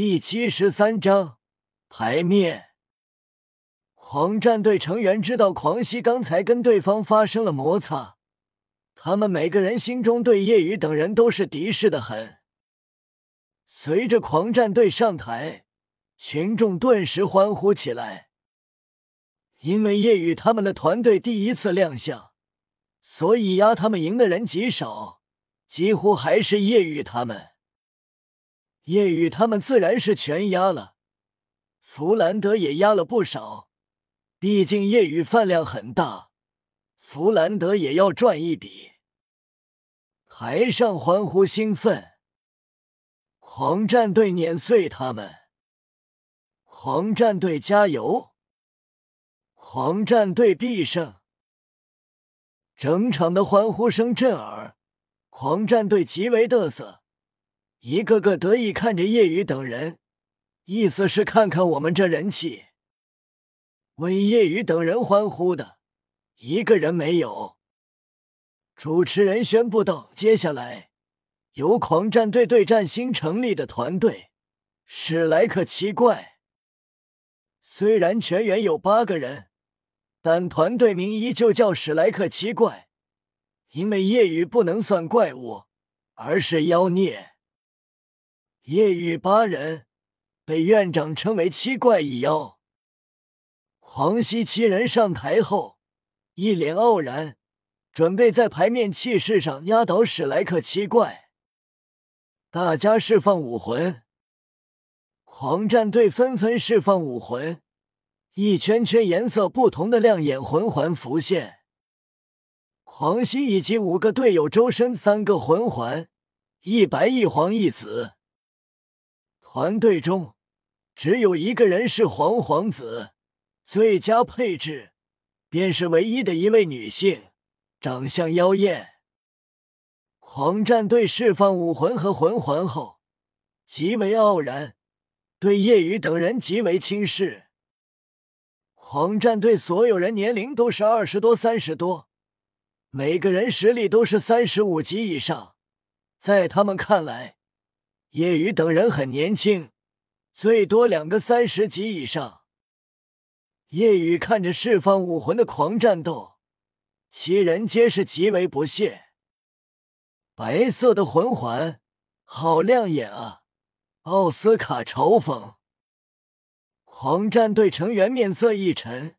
第七十三章牌面。狂战队成员知道狂熙刚才跟对方发生了摩擦，他们每个人心中对叶雨等人都是敌视的很。随着狂战队上台，群众顿时欢呼起来，因为叶雨他们的团队第一次亮相，所以压他们赢的人极少，几乎还是叶雨他们。叶雨他们自然是全压了，弗兰德也压了不少。毕竟叶雨饭量很大，弗兰德也要赚一笔。台上欢呼兴奋，狂战队碾碎他们！狂战队加油！狂战队必胜！整场的欢呼声震耳，狂战队极为得瑟。一个个得意看着叶雨等人，意思是看看我们这人气。为叶雨等人欢呼的一个人没有。主持人宣布道：“接下来由狂战队对战新成立的团队史莱克七怪。虽然全员有八个人，但团队名依旧叫史莱克七怪，因为叶雨不能算怪物，而是妖孽。”夜雨八人被院长称为七怪一妖。黄熙七人上台后，一脸傲然，准备在牌面气势上压倒史莱克七怪。大家释放武魂，狂战队纷纷释放武魂，一圈圈颜色不同的亮眼魂环浮现。黄熙以及五个队友周身三个魂环，一白一黄一紫。团队中只有一个人是黄皇子，最佳配置便是唯一的一位女性，长相妖艳。狂战队释放武魂和魂环后，极为傲然，对叶雨等人极为轻视。狂战队所有人年龄都是二十多、三十多，每个人实力都是三十五级以上，在他们看来。叶雨等人很年轻，最多两个三十级以上。叶雨看着释放武魂的狂战斗，七人皆是极为不屑。白色的魂环，好亮眼啊！奥斯卡嘲讽。狂战队成员面色一沉，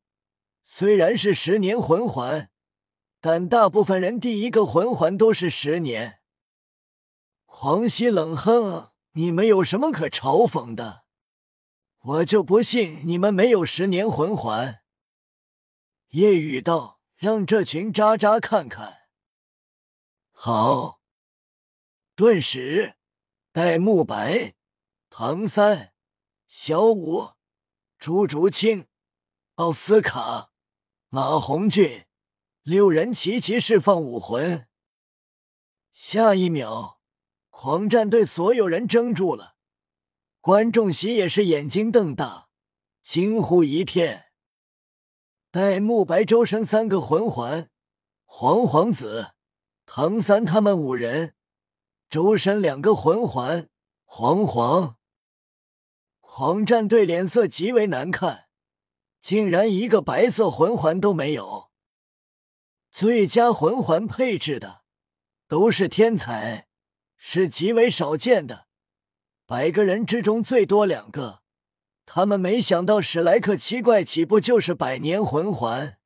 虽然是十年魂环，但大部分人第一个魂环都是十年。黄熙冷哼：“你们有什么可嘲讽的？我就不信你们没有十年魂环。”夜雨道：“让这群渣渣看看。”好。顿时，戴沐白、唐三、小五、朱竹清、奥斯卡、马红俊六人齐齐释放武魂。下一秒。狂战队所有人怔住了，观众席也是眼睛瞪大，惊呼一片。戴沐白周身三个魂环，黄黄子、唐三他们五人周身两个魂环，黄黄。狂战队脸色极为难看，竟然一个白色魂环都没有。最佳魂环配置的都是天才。是极为少见的，百个人之中最多两个。他们没想到史莱克七怪起步就是百年魂环。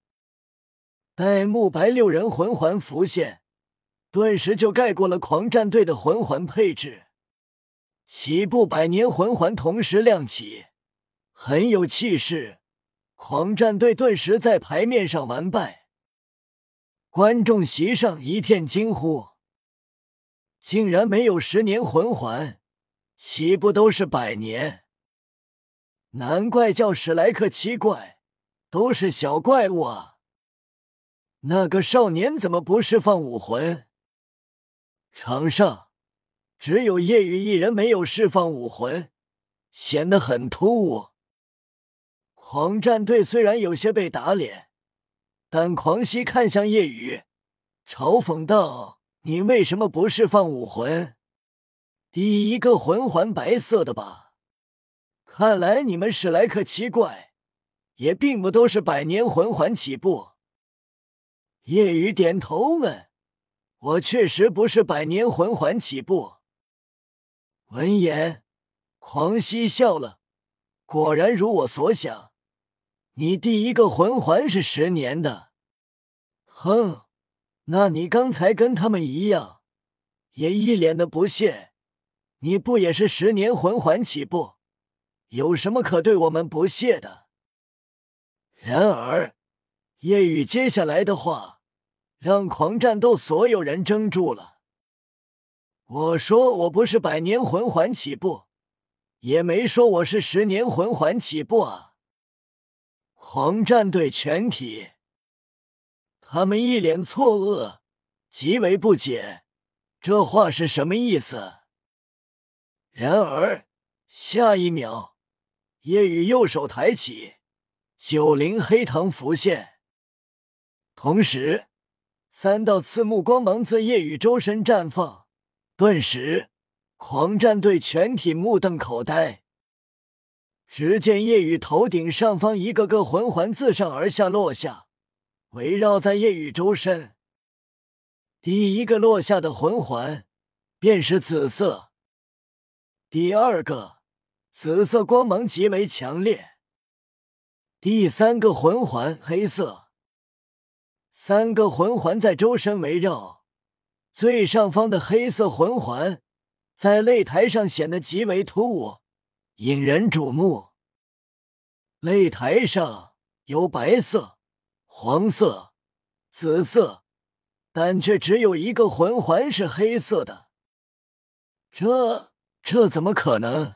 戴沐白六人魂环浮现，顿时就盖过了狂战队的魂环配置。起步百年魂环同时亮起，很有气势。狂战队顿时在牌面上完败，观众席上一片惊呼。竟然没有十年魂环，岂不都是百年，难怪叫史莱克七怪，都是小怪物啊！那个少年怎么不释放武魂？场上只有叶雨一人没有释放武魂，显得很突兀。狂战队虽然有些被打脸，但狂熙看向叶雨，嘲讽道。你为什么不释放武魂？第一个魂环白色的吧？看来你们史莱克七怪也并不都是百年魂环起步。叶雨点头问：“我确实不是百年魂环起步。”闻言，狂熙笑了，果然如我所想，你第一个魂环是十年的。哼，那你刚才跟他们一样，也一脸的不屑。你不也是十年魂环起步？有什么可对我们不屑的？然而，叶雨接下来的话让狂战斗所有人怔住了。我说我不是百年魂环起步，也没说我是十年魂环起步啊！狂战队全体，他们一脸错愕，极为不解，这话是什么意思？然而下一秒，叶雨右手抬起，九灵黑藤浮现，同时三道刺目光芒自叶雨周身绽放。顿时，狂战队全体目瞪口呆。只见叶雨头顶上方一个个魂环自上而下落下，围绕在夜雨周身。第一个落下的魂环便是紫色。第二个紫色光芒极为强烈，第三个魂环黑色，三个魂环在周身围绕，最上方的黑色魂环在擂台上显得极为突兀，引人瞩目。擂台上有白色、黄色、紫色，但却只有一个魂环是黑色的，这。这怎么可能？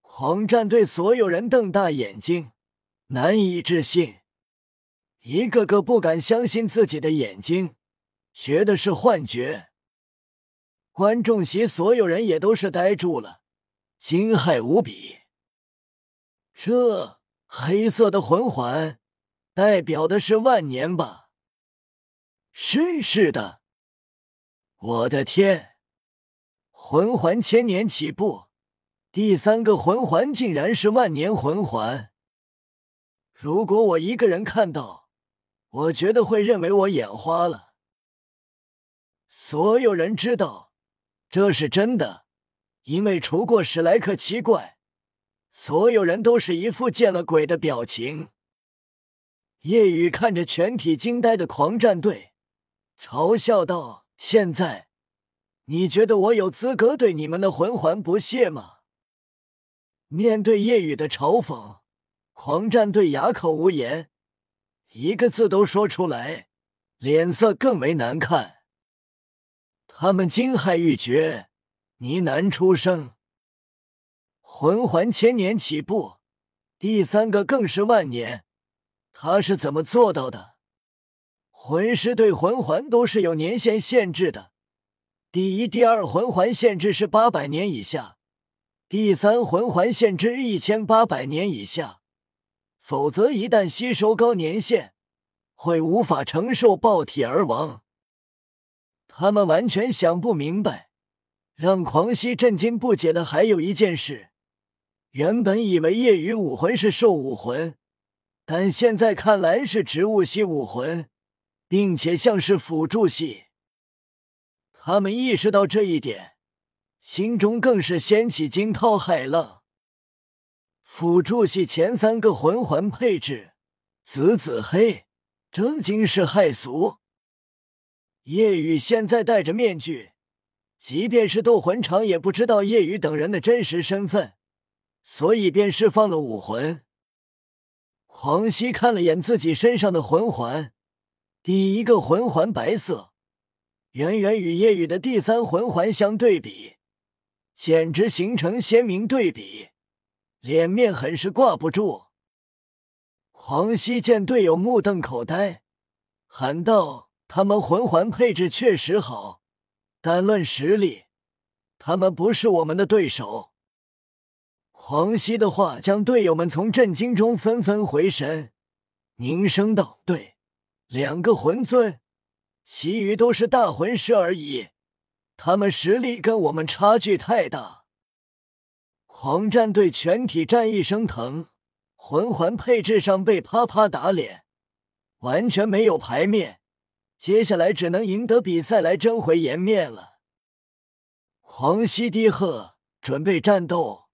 狂战队所有人瞪大眼睛，难以置信，一个个不敢相信自己的眼睛，觉得是幻觉。观众席所有人也都是呆住了，惊骇无比。这黑色的魂环，代表的是万年吧？真是的，我的天！魂环千年起步，第三个魂环竟然是万年魂环。如果我一个人看到，我觉得会认为我眼花了。所有人知道这是真的，因为除过史莱克七怪，所有人都是一副见了鬼的表情。夜雨看着全体惊呆的狂战队，嘲笑道：“现在。”你觉得我有资格对你们的魂环不屑吗？面对夜雨的嘲讽，狂战队哑口无言，一个字都说出来，脸色更为难看。他们惊骇欲绝，呢喃出声：“魂环千年起步，第三个更是万年，他是怎么做到的？魂师对魂环都是有年限限制的。”第一、第二魂环限制是八百年以下，第三魂环限制一千八百年以下，否则一旦吸收高年限，会无法承受爆体而亡。他们完全想不明白，让狂熙震惊不解的还有一件事：原本以为夜雨武魂是兽武魂，但现在看来是植物系武魂，并且像是辅助系。他们意识到这一点，心中更是掀起惊涛骇浪。辅助系前三个魂环配置，紫紫黑，真惊世骇俗。夜雨现在戴着面具，即便是斗魂场也不知道夜雨等人的真实身份，所以便释放了武魂。黄熙看了眼自己身上的魂环，第一个魂环白色。远远与夜雨的第三魂环相对比，简直形成鲜明对比，脸面很是挂不住。黄熙见队友目瞪口呆，喊道：“他们魂环配置确实好，但论实力，他们不是我们的对手。”黄熙的话将队友们从震惊中纷纷回神，凝声道：“对，两个魂尊。”其余都是大魂师而已，他们实力跟我们差距太大。狂战队全体战意升腾，魂环配置上被啪啪打脸，完全没有牌面。接下来只能赢得比赛来争回颜面了。黄西低喝：“准备战斗！”